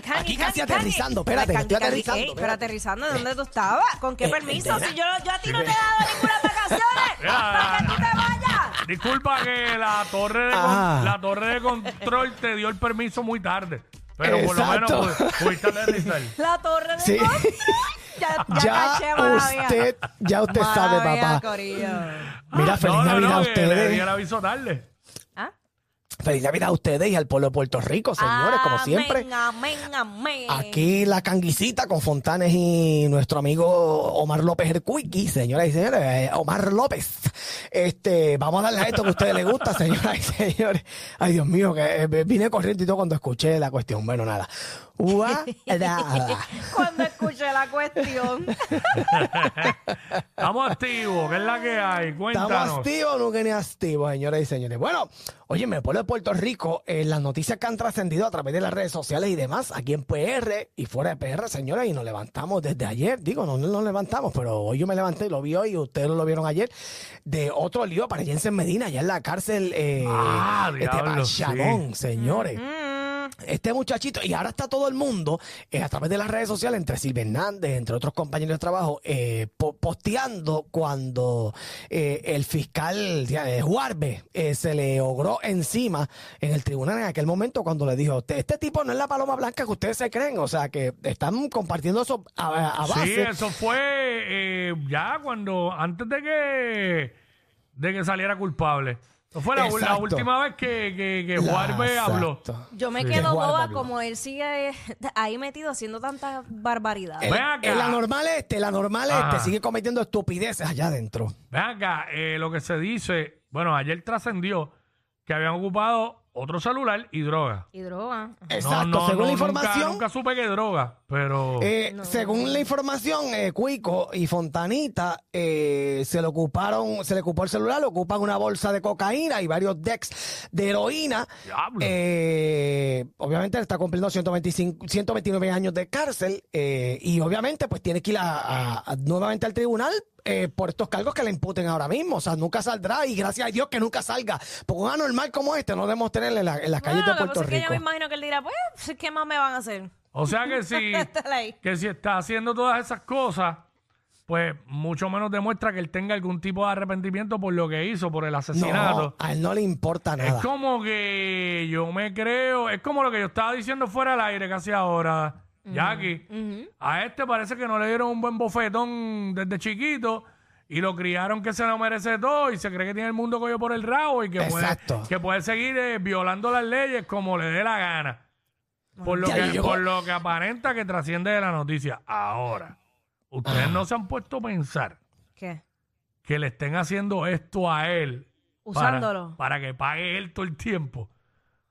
Cangi, cangi, Aquí casi cangi, aterrizando, espérate, Cangi, estoy aterrizando, ey, Pero espérate. aterrizando, ¿de dónde tú estabas? ¿Con qué Eh, permiso? Si yo, yo a ti no te he dado ninguna vacaciones. ¿Para que tú te vayas? Disculpa que la torre de, con- Ah. la torre de control te dio el permiso muy tarde. Pero por lo menos pu- pudiste aterrizar. La torre de Sí. control. Ya, ya, Ya caché, maravilla. usted, ya usted sabe, Maravilla, papá. Corillo. Mira, feliz no, no, Navidad no, a que le di ustedes. el aviso tarde. Feliz Navidad a ustedes y al pueblo de Puerto Rico, señores, como siempre. Amén, amén, amén. Aquí la canguisita con Fontanes y nuestro amigo Omar López el Cuiqui, señoras y señores, eh, Omar López. Este, vamos a darle a esto que a ustedes les gusta, señoras y señores. Ay, Dios mío, que eh, vine corriendo y todo cuando escuché la cuestión. Bueno, nada. Cuando escuché la cuestión. Estamos activos, ¿qué es la que hay? ¿Estamos Cuéntanos. activos o no que ni activos, señoras y señores? Bueno, oye, el pueblo de Puerto Rico, eh, las noticias que han trascendido a través de las redes sociales y demás, aquí en PR y fuera de PR, señores, y nos levantamos desde ayer, digo, no nos levantamos, pero hoy yo me levanté y lo vi hoy, y ustedes lo vieron ayer, de otro lío para Jensen en Medina, allá en la cárcel eh, Ah, este diablo, sí. Señores. Mm, Este muchachito, y ahora está todo el mundo eh, a través de las redes sociales, entre Silvia Hernández, entre otros compañeros de trabajo, eh, po- posteando cuando eh, el fiscal eh, Juarbe eh, se le ogró encima en el tribunal en aquel momento cuando le dijo, "Este- tipo no es la paloma blanca que ustedes se creen, o sea que están compartiendo eso a, a base. Sí, eso fue eh, ya cuando, antes de que, de que saliera culpable. Fue la, la Exacto. última vez que, que, que La- Juarbe habló. exacto. Yo me Sí. quedo Juan boba como él sigue ahí metido haciendo tantas barbaridades. Ven acá. El, el anormal este, el anormal Ajá. este sigue cometiendo estupideces allá adentro. Ven acá, eh, lo que se dice, bueno, ayer trascendió que habían ocupado otro celular y droga. Y droga. Exacto, No, no, según no, la nunca- información. Nunca, supe que droga, pero... Eh, Según la información, eh, Cuico y Fontanita eh, se le ocuparon, se le ocupó el celular, le ocupan una bolsa de cocaína y varios decks de heroína. Diablo. Eh, obviamente él está cumpliendo 125, 129 años de cárcel eh, y obviamente pues tiene que ir a- a- a- nuevamente al tribunal eh, por estos cargos que le imputen ahora mismo. O sea, nunca saldrá y gracias a Dios que nunca salga. Porque un anormal como este no debemos tenerle en, la- en las calles Bueno, de Puerto es que yo Rico. me imagino que él dirá, pues, ¿qué más me van a hacer? O sea que si, que si está haciendo todas esas cosas, pues mucho menos demuestra que él tenga algún tipo de arrepentimiento por lo que hizo, por el asesinato. No, a él no le importa Es nada. como que yo me creo, es como lo que yo estaba diciendo fuera del aire casi ahora, Jackie. A este parece que no le dieron un buen bofetón desde chiquito y lo criaron que se lo merece todo y se cree que tiene el mundo cogido por el rabo y que puede, que puede seguir eh, violando las leyes como le dé la gana. Por lo, que, y llegó- por lo que aparenta que trasciende de la noticia. Ahora, ustedes no se han puesto a pensar ¿Qué? que le estén haciendo esto a él para- Usándolo. Para, que pague él todo el tiempo.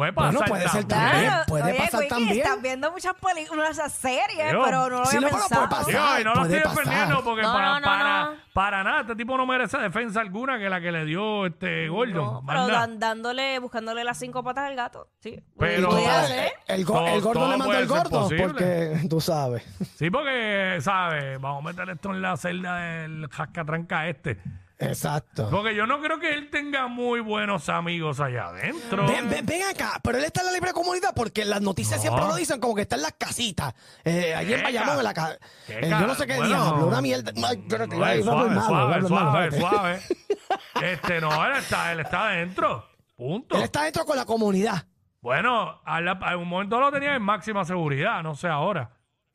Puede pasar Bueno, puede ser también. también. Claro, puede oye, pasar Quickie, también. Estás viendo muchas películas, esas series, Yo. pero no lo Sí, había no, pero pensado. puede pasar. Digo, y no lo puede estoy pasar. defendiendo porque No, para, no, no, para, no. para nada, este tipo no merece defensa alguna que la que le dio este Gordon. No, Más pero nada. dan- dándole, buscándole las cinco patas al gato. Sí. Pero- Pudiera Eh, ser. El, go- Todo- el gordo todo le mandó puede el ser gordo posible. porque tú sabes. Sí, porque, ¿sabes? Vamos a meter esto en la celda del jascatranca este. Exacto. Porque yo no creo que él tenga muy buenos amigos allá adentro. Ven, ven, ven acá, pero él está en la libre comunidad porque las noticias No. siempre lo dicen como que está en las casitas. Eh, allí en ¿Qué Bayamón, ca- en la casa. qué yo no sé qué ca- bueno. diablo, una mierda. Ay, espérate, Ay, ay, vamos, suave, malo, suave, vamos, suave, malo, espérate. suave. Este, no, él está, él está adentro. Punto. Él está dentro con la comunidad. Bueno, a la- a un momento lo tenía en máxima seguridad, no sé ahora.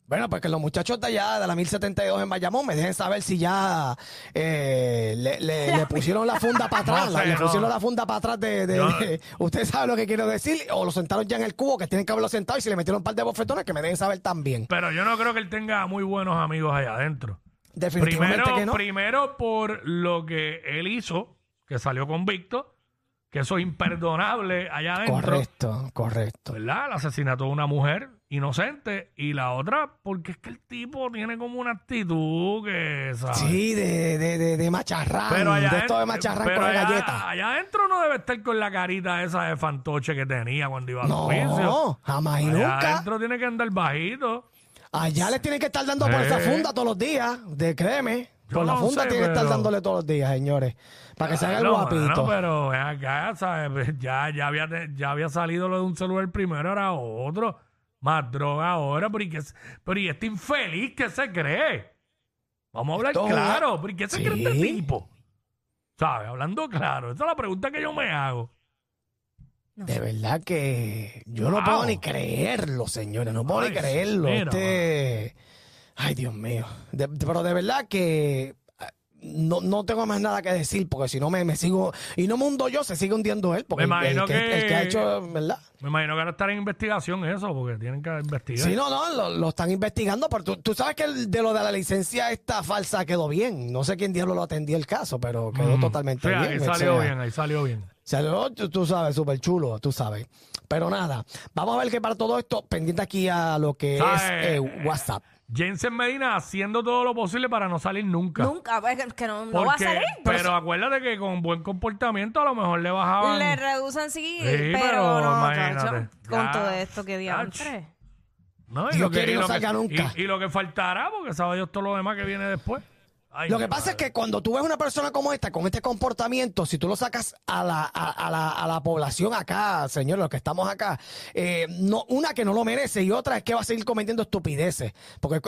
Bueno, pues que los muchachos de allá, de la 1072 en Bayamón, me dejen saber si ya eh, le, le- le pusieron la funda para atrás. No la- sé, le no. pusieron la funda para atrás de... de- Yo- de- usted sabe lo que quiero decir. O lo sentaron ya en el cubo, que tienen que haberlo sentado, y si le metieron un par de bofetones, que me dejen saber también. Pero yo no creo que él tenga muy buenos amigos allá adentro. Definitivamente Primero, que no. primero por lo que él hizo, que salió convicto, que eso es imperdonable allá adentro. Correcto, correcto. ¿Verdad? El asesinato de una mujer inocente. Y la otra, porque es que el tipo tiene como una actitud que, ¿sabes? Sí, de, de, de, de macharrán, Pero allá, de esto de macharrán pero con allá- galletas. allá adentro no debe estar con la carita esa de fantoche que tenía cuando iba a No, juicio. jamás y Allá nunca. adentro tiene que andar bajito. Allá le tienen que estar dando por esa Eh. funda todos los días, de créeme. Yo Por la no funda sé, tienen que estar dándole todos los días, señores. Para que se haga el No, guapito. mano, pero acá, ¿sabes? Ya, ya, había, ya había salido lo de un celular primero, ahora otro. Más droga ahora. Pero ¿y, qué, pero ¿y este infeliz qué se cree? Vamos a hablar Esto claro. ¿Pero ¿y qué se cree este tipo? ¿Sabes? Hablando claro. Esa es la pregunta que yo me hago. De verdad que yo no Wow. puedo ni creerlo, señores. No puedo Ay, ni creerlo. mira, Este... Ay, Dios mío. De- de- pero de verdad que no, no tengo más nada que decir porque si no me, me sigo... Y no me hundo yo, se sigue hundiendo él. Porque Me el- que, que- el que ha hecho, ¿verdad? Me imagino que ahora estar en investigación eso, porque tienen que investigar. Sí, no, no, lo, lo están investigando, pero tú, tú sabes que el de lo de la licencia esta falsa quedó bien. No sé quién diablo lo atendió el caso, pero quedó Mm. totalmente bien. ahí o salió sea, bien, ahí salió bien. Salió, tú, tú sabes, súper chulo, tú sabes. Pero nada, vamos a ver que para todo esto, pendiente aquí a lo que es eh, WhatsApp. Jensen Medina haciendo todo lo posible para no salir nunca. Nunca, pues, que- que no, no va a Porque- salir. Pero acuérdate que con buen comportamiento a lo mejor le bajaban. Le reducen sí, Sí, pero, pero no, imagínate, chacho, con ya. todo esto que diantre. No, Dios quiere y no salga nunca. Y, y lo que faltará, porque sabe Dios todo lo demás que viene después. Ay, Lo que pasa es que cuando tú ves una persona como esta, con este comportamiento, si tú lo sacas a la, a, a la, a la población acá, señor, los que estamos acá, eh, no, una que no lo merece y otra es que va a seguir cometiendo estupideces. Porque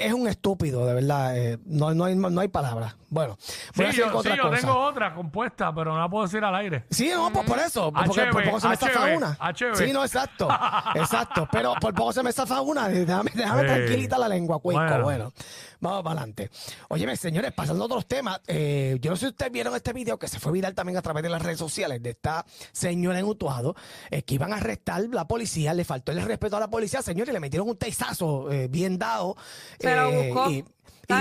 es un estúpido, de verdad. eh, no, no, hay, no hay palabras. Bueno, voy a seguir yo, con sí, otra yo cosa. tengo otra compuesta, pero no la puedo decir al aire. Sí, no, pues por eso. Porque HB, por poco se me zafa una. HB. Sí, no, exacto. Exacto. Pero por poco se me zafa una. Déjame, déjame tranquilita la lengua, cuico. Bueno. Bueno. vamos para adelante. Óyeme, señores, pasando a otros temas. eh, yo no sé si ustedes vieron este video que se fue viral también a través de las redes sociales de esta señora en Utuado eh, que iban a arrestar la policía. Le faltó el respeto a la policía, señores, y le metieron un teizazo eh, bien dado. Se lo eh, buscó. Y,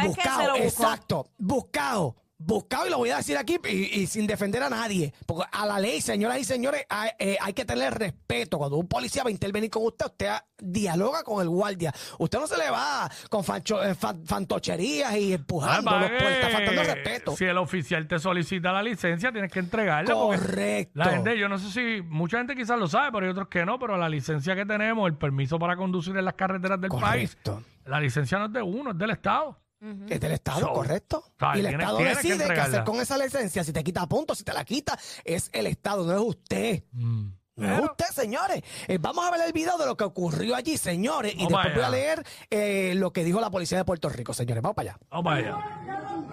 buscado, Se lo buscó. exacto, buscado. Buscado, y lo voy a decir aquí, y, y sin defender a nadie. Porque a la ley, señoras y señores, hay, eh, hay que tener respeto. Cuando un policía va a intervenir con usted, usted dialoga con el guardia. Usted no se le va con fancho- eh, fan- fantocherías y empujando. Ah, los está faltando respeto. Si el oficial te solicita la licencia, tienes que entregarla. Correcto. La gente, yo no sé si mucha gente quizás lo sabe, pero hay otros que no, pero la licencia que tenemos, el permiso para conducir en las carreteras del país, la licencia no es de uno, es del Estado. Es del Estado, So, correcto. Y el Tienes- Estado tienes que decide qué entregarla. hacer con esa licencia. Si te quita puntos, si te la quita, es el Estado, no es usted. Mm. No es usted, señores. Eh, vamos a ver el video de lo que ocurrió allí, señores. Y Vamos después voy a allá. leer eh, lo que dijo la policía de Puerto Rico, señores. Vamos para allá. Vamos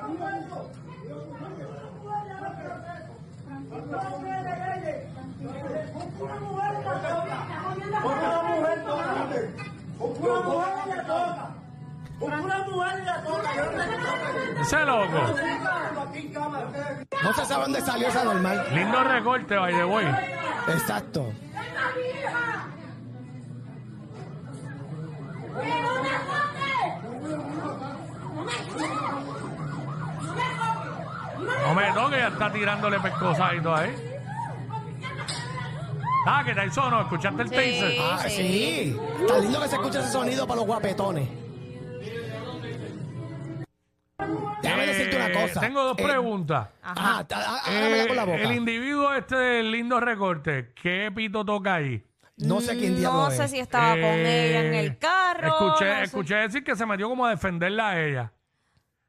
allá. Ese loco. No se sabe dónde salió esa normal. Lindo recorte, by the way. Exacto. No me toque, ya está tirándole pescosas y todo ahí. Ah, que Tyson no, escuchaste el Sí. taser. Ah, Sí. sí. Está lindo que se escuche ese sonido para los guapetones. Déjame Eh, decirte una cosa. Tengo dos Eh, preguntas. Ajá, há- há- Eh, hágamela con la boca. el individuo este del lindo recorte, ¿qué pito toca ahí? No sé quién diablo No es. sé si estaba con Eh, ella en el carro. Escuché, no sé. escuché decir que se metió como a defenderla a ella.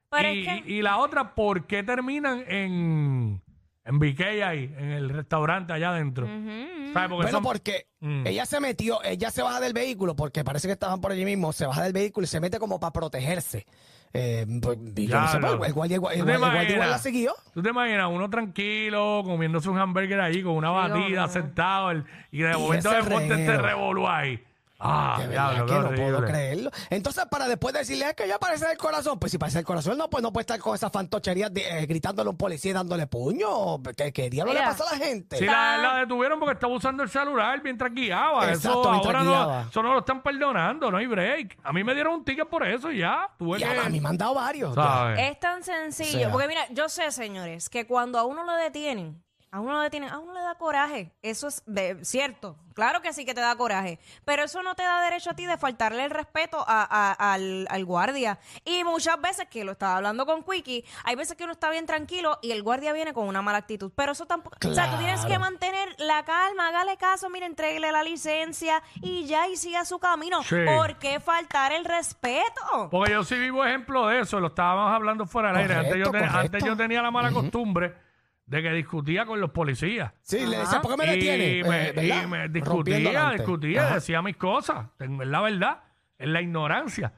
Pero y, es que- y la otra, ¿por qué terminan en, en BK ahí, en el restaurante allá adentro? ¿Sabes? Porque Bueno, son- porque Mm. ella se metió, ella se baja del vehículo, porque parece que estaban por allí mismo, se baja del vehículo y se mete como para protegerse. Eh, pues, y yo no sé, pues, el ¿Tú te guardia- el guardia igual imaginas? la siguió. ¿Tú te imaginas uno tranquilo, comiéndose un hamburger ahí con una batida, hombre. sentado, el- y de Y momento ese de monte este revolú ahí? Ah, De verdad que no puedo creerlo. Entonces, para después decirle "Es que ya parece el corazón, pues si parece el corazón, no, pues no puede estar con esas fantocherías de- eh, gritándole a un policía y dándole puño. ¿Qué, qué diablo Mira. le pasa a la gente? Sí, la, la detuvieron porque estaba usando el celular mientras guiaba. Exacto, eso mientras ahora guiaba. no, eso no lo están perdonando, no hay break. A mí me dieron un ticket por eso y ya. Tuve Y a, que. a mí me han dado varios. ya. ¿sabes? Es tan sencillo. O sea. porque mira, yo sé, señores, que cuando a uno lo detienen, a uno lo detienen, a uno le da coraje. Eso es de- cierto. Claro que sí que te da coraje. Pero eso no te da derecho a ti de faltarle el respeto a- a- al, al guardia. Y muchas veces, que lo estaba hablando con Quickie, hay veces que uno está bien tranquilo y el guardia viene con una mala actitud. Pero eso tampoco. O sea, tú tienes que Claro. mantener la calma, hágale caso, mire, entreguele la licencia y ya y siga su camino. Sí. ¿Por qué faltar el respeto? Porque yo sí vivo ejemplo de eso, lo estábamos hablando fuera del aire. Antes yo, Correcto, ten- correcto. antes yo tenía la mala costumbre de que discutía con los policías. Sí, le decía, ¿por qué me y detiene? me, Eh, y me Rompiendo discutía, discutía, Ajá. decía mis cosas. En la verdad, en la ignorancia.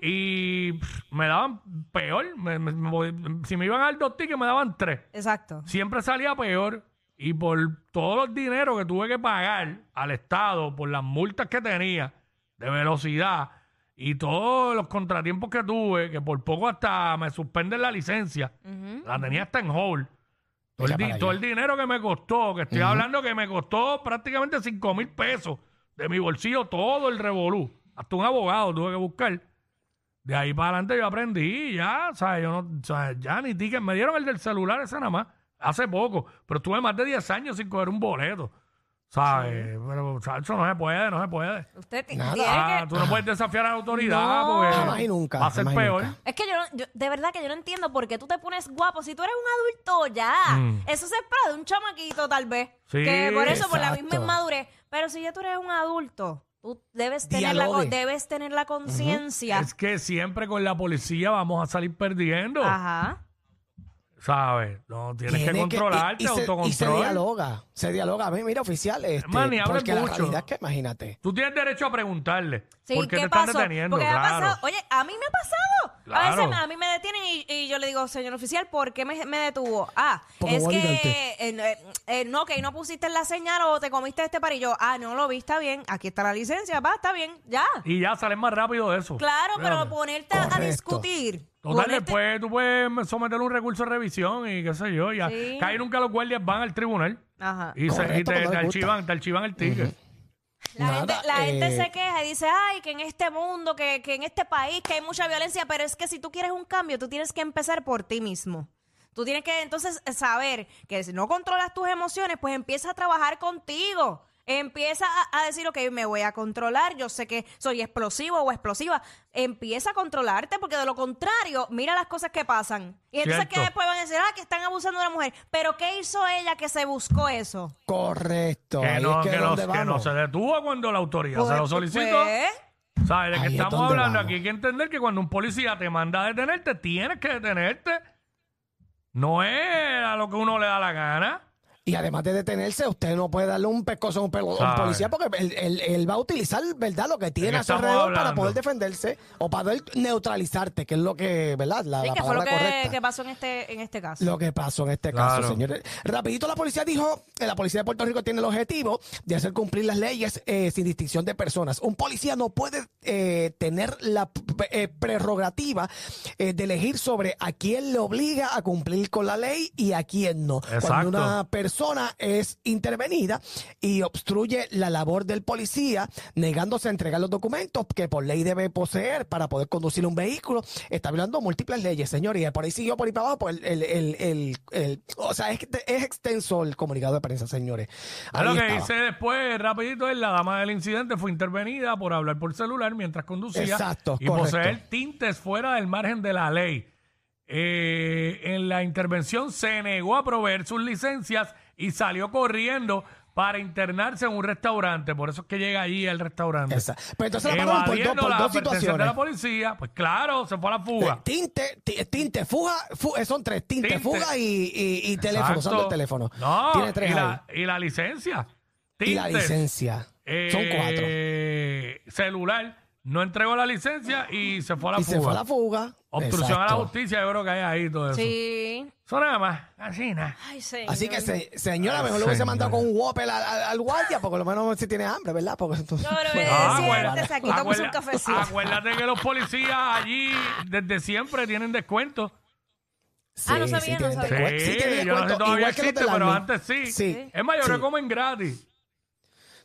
Y pff, me daban peor. Me- me- me- si me iban a dar dos tickets, me daban tres. Exacto. Siempre salía peor. Y por todos los dineros que tuve que pagar al Estado, por las multas que tenía de velocidad y todos los contratiempos que tuve, que por poco hasta me suspenden la licencia, la tenía hasta en hold. Todo el, Mira di- para todo allá. el dinero que me costó, que estoy hablando que me costó prácticamente 5 mil pesos de mi bolsillo, todo el revolú. Hasta un abogado tuve que buscar. De ahí para adelante yo aprendí, ya, ¿sabes? Yo no, ¿sabes? Ya ni ticket. Me dieron el del celular ese nada más, hace poco. Pero estuve más de 10 años sin coger un boleto, ¿sabes? Pero, o sea, eso no se puede, no se puede. Usted ti- Nada. tiene Ah, que... tú no puedes desafiar a la autoridad No. porque Jamás y nunca, va a ser jamás y peor. nunca. Es que yo, no- yo- de verdad que yo no entiendo por qué tú te pones guapo. Si tú eres un adulto ya, Mm. eso se espera de un chamaquito tal vez. Sí, que por eso, por la exacto. misma inmadurez. Pero si ya tú eres un adulto, tú debes tener, la, con- debes tener la conciencia. Es que siempre con la policía vamos a salir perdiendo, Ajá. ¿Sabes? No, tienes que controlarte, y, y se, y se dialoga, se dialoga. Ve, Mira, oficial, este, ni hablen porque la mucho. realidad es que imagínate. Tú tienes derecho a preguntarle Sí, por qué, ¿qué te pasó? están deteniendo, Porque me ha claro. pasado, oye, a mí me ha pasado. A Claro. veces me- a mí me detienen y, y yo le digo, señor oficial, ¿por qué me, me detuvo? Ah, Porque es a que eh, eh, eh, no, que no pusiste la señal o te comiste este parillo. Ah, no lo vi, está bien. Aquí está la licencia, va, está bien, ya. Y ya sales más rápido de eso. Claro, pero Fíjate. ponerte a Correcto. discutir. Total, ponerte- después tú puedes someter un recurso de revisión y qué sé yo. Ya. Sí. Casi nunca los guardias van al tribunal Ajá. y, se- y Correcto, te, cuando te les gusta. archivan, te archivan el ticket. La, Nada, gente, la gente eh, se queja y dice, ay, que en este mundo, que, que en este país, que hay mucha violencia, pero es que si tú quieres un cambio, tú tienes que empezar por ti mismo. Tú tienes que entonces saber que si no controlas tus emociones, pues empieza a trabajar contigo. Empieza a, a decir, ok, me voy a controlar, yo sé que soy explosivo o explosiva. Empieza a controlarte porque de lo contrario, mira las cosas que pasan. Y entonces Cierto. que después van a decir, ah, que están abusando de la mujer. Pero ¿qué hizo ella que se buscó eso? Correcto. Que no, es que no, que se detuvo cuando la autoridad se lo Pues, solicitó. pues, ¿Sabes? De que Ahí estamos hablando vamos. aquí hay que entender que cuando un policía te manda a detenerte, tienes que detenerte. No es a lo que uno le da la gana. Y además de detenerse, usted no puede darle un pescozo a un, pelo- a un policía porque él, él- él va a utilizar, ¿verdad? Lo que tiene a su alrededor para poder defenderse o para poder neutralizarte, que es lo que, ¿verdad? La, Sí, la que fue lo palabra que, correcta. que pasó en este, en este caso. Lo que pasó en este Claro. caso, señores. Rapidito la policía dijo que la policía de Puerto Rico tiene el objetivo de hacer cumplir las leyes eh, sin distinción de personas. Un policía no puede eh, tener la eh, prerrogativa eh, de elegir sobre a quién le obliga a cumplir con la ley y a quién no. Exacto. Cuando una persona es intervenida y obstruye la labor del policía, negándose a entregar los documentos que por ley debe poseer para poder conducir un vehículo, está violando múltiples leyes, señor. Y por ahí siguió por ahí para abajo, pues el, el, el, el- o sea, es, es extenso el comunicado de prensa, señores. Ah, Ahí Lo que estaba. dice después, rapidito, es la dama del incidente fue intervenida por hablar por celular mientras conducía Exacto, y correcto. poseer tintes fuera del margen de la ley. Eh, en la intervención se negó a proveer sus licencias y salió corriendo para internarse en un restaurante. Por eso es que llega allí al restaurante. Esa. Pero entonces la pararon por dos, por las dos advertencias de situaciones. la policía. Pues claro, se fue a la fuga. Eh, Tinte, ti- tinte, fuga, fu- eh, son tres, tinte, Tinte. fuga y, y- y teléfono, Exacto. usando el teléfono. No, Tiene tres y, la, y la licencia. Y la licencia. Son cuatro. Eh, Celular. No entregó la licencia y se fue a la Y fuga. se fue a la fuga. Obstrucción a la justicia, yo creo que hay ahí todo eso. Sí. Eso nada más. Así nada. Ay, señor. Así que, se- señora, Ay, mejor lo hubiese mandado con un Whopper al, al- al guardia, porque lo menos si tiene hambre, ¿verdad? Porque entonces, No, pero Bueno, Ah, siéntese acuérdate- aquí, tómese un acuérdate- cafecito. Acuérdate que los policías allí desde siempre tienen descuento. sí, Ah, no sabía, no tienen sabía. descuento. Sí, Sí, tienen yo no sé descuento, todavía igual que los existe, del pero Army. antes sí. Sí. Es mayor, Sí. comen gratis.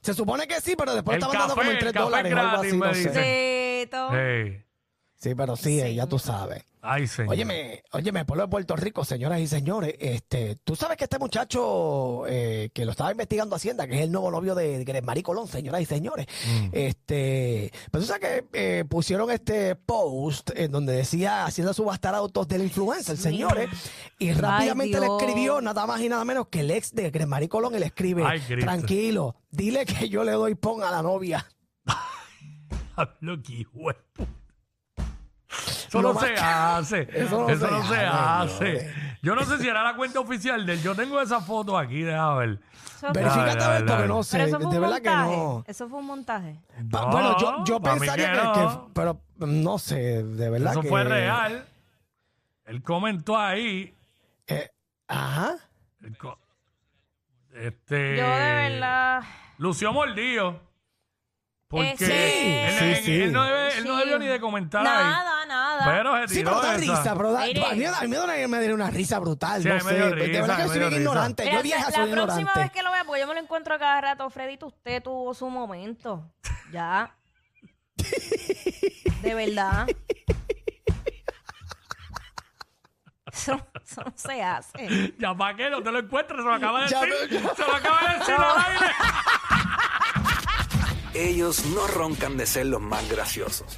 Se supone que sí, pero después El está mandando como en café, 3 el café dólares o algo gratis, así, me no sé. dicen. Hey. Sí, pero sí, eh, ya tú sabes. Ay, señor. Óyeme, óyeme, pueblo de Puerto Rico, señoras y señores, este, tú sabes que este muchacho eh, que lo estaba investigando Hacienda, que es el nuevo novio de Gresmarí Colón, señoras y señores, Mm. este, pues tú sabes que eh, pusieron este post en donde decía Hacienda subastar autos del influencer, señores, y rápidamente le escribió nada más y nada menos que el ex de Gresmarí Colón y le escribe, Ay, tranquilo, dile que yo le doy pon a la novia. Hablo que hijo de puta. Eso no se hace. Eso Eso no se hace, hace. Yo no sé si era la cuenta oficial de él. Yo tengo esa foto aquí, déjame ver. Eso fue- Verifícate dale, a ver, porque dale. no sé, pero eso fue de un verdad que montaje. no. Eso fue un montaje. Pa- No, bueno, yo, yo pa' mí pensaría que, no. que- pero no sé, de verdad Eso que fue real. Él comentó ahí. eh, ajá. él co- Este. Yo de verdad. Lució mordido. Porque Eh, sí. él, Sí, él- sí. él no, debe- él no debió ni de comentar ahí. Nada, nada. Pero se Sí, tiró pero da esa. risa, pero da, Mire. a mí, a mí me da una, me da una risa brutal, Sí, no me sé. dio de risa, verdad que me soy dio bien risa. ignorante. Mira, Yo vieja la soy próxima ignorante. vez que lo vea, porque yo me lo encuentro a cada rato, Fredito, usted tuvo su momento. Ya. De verdad. Eso, eso no se hace. Ya para qué no te lo encuentres, se lo acaba de Ya decir. Se lo acaba de decir al aire. Ellos no roncan de ser los más graciosos,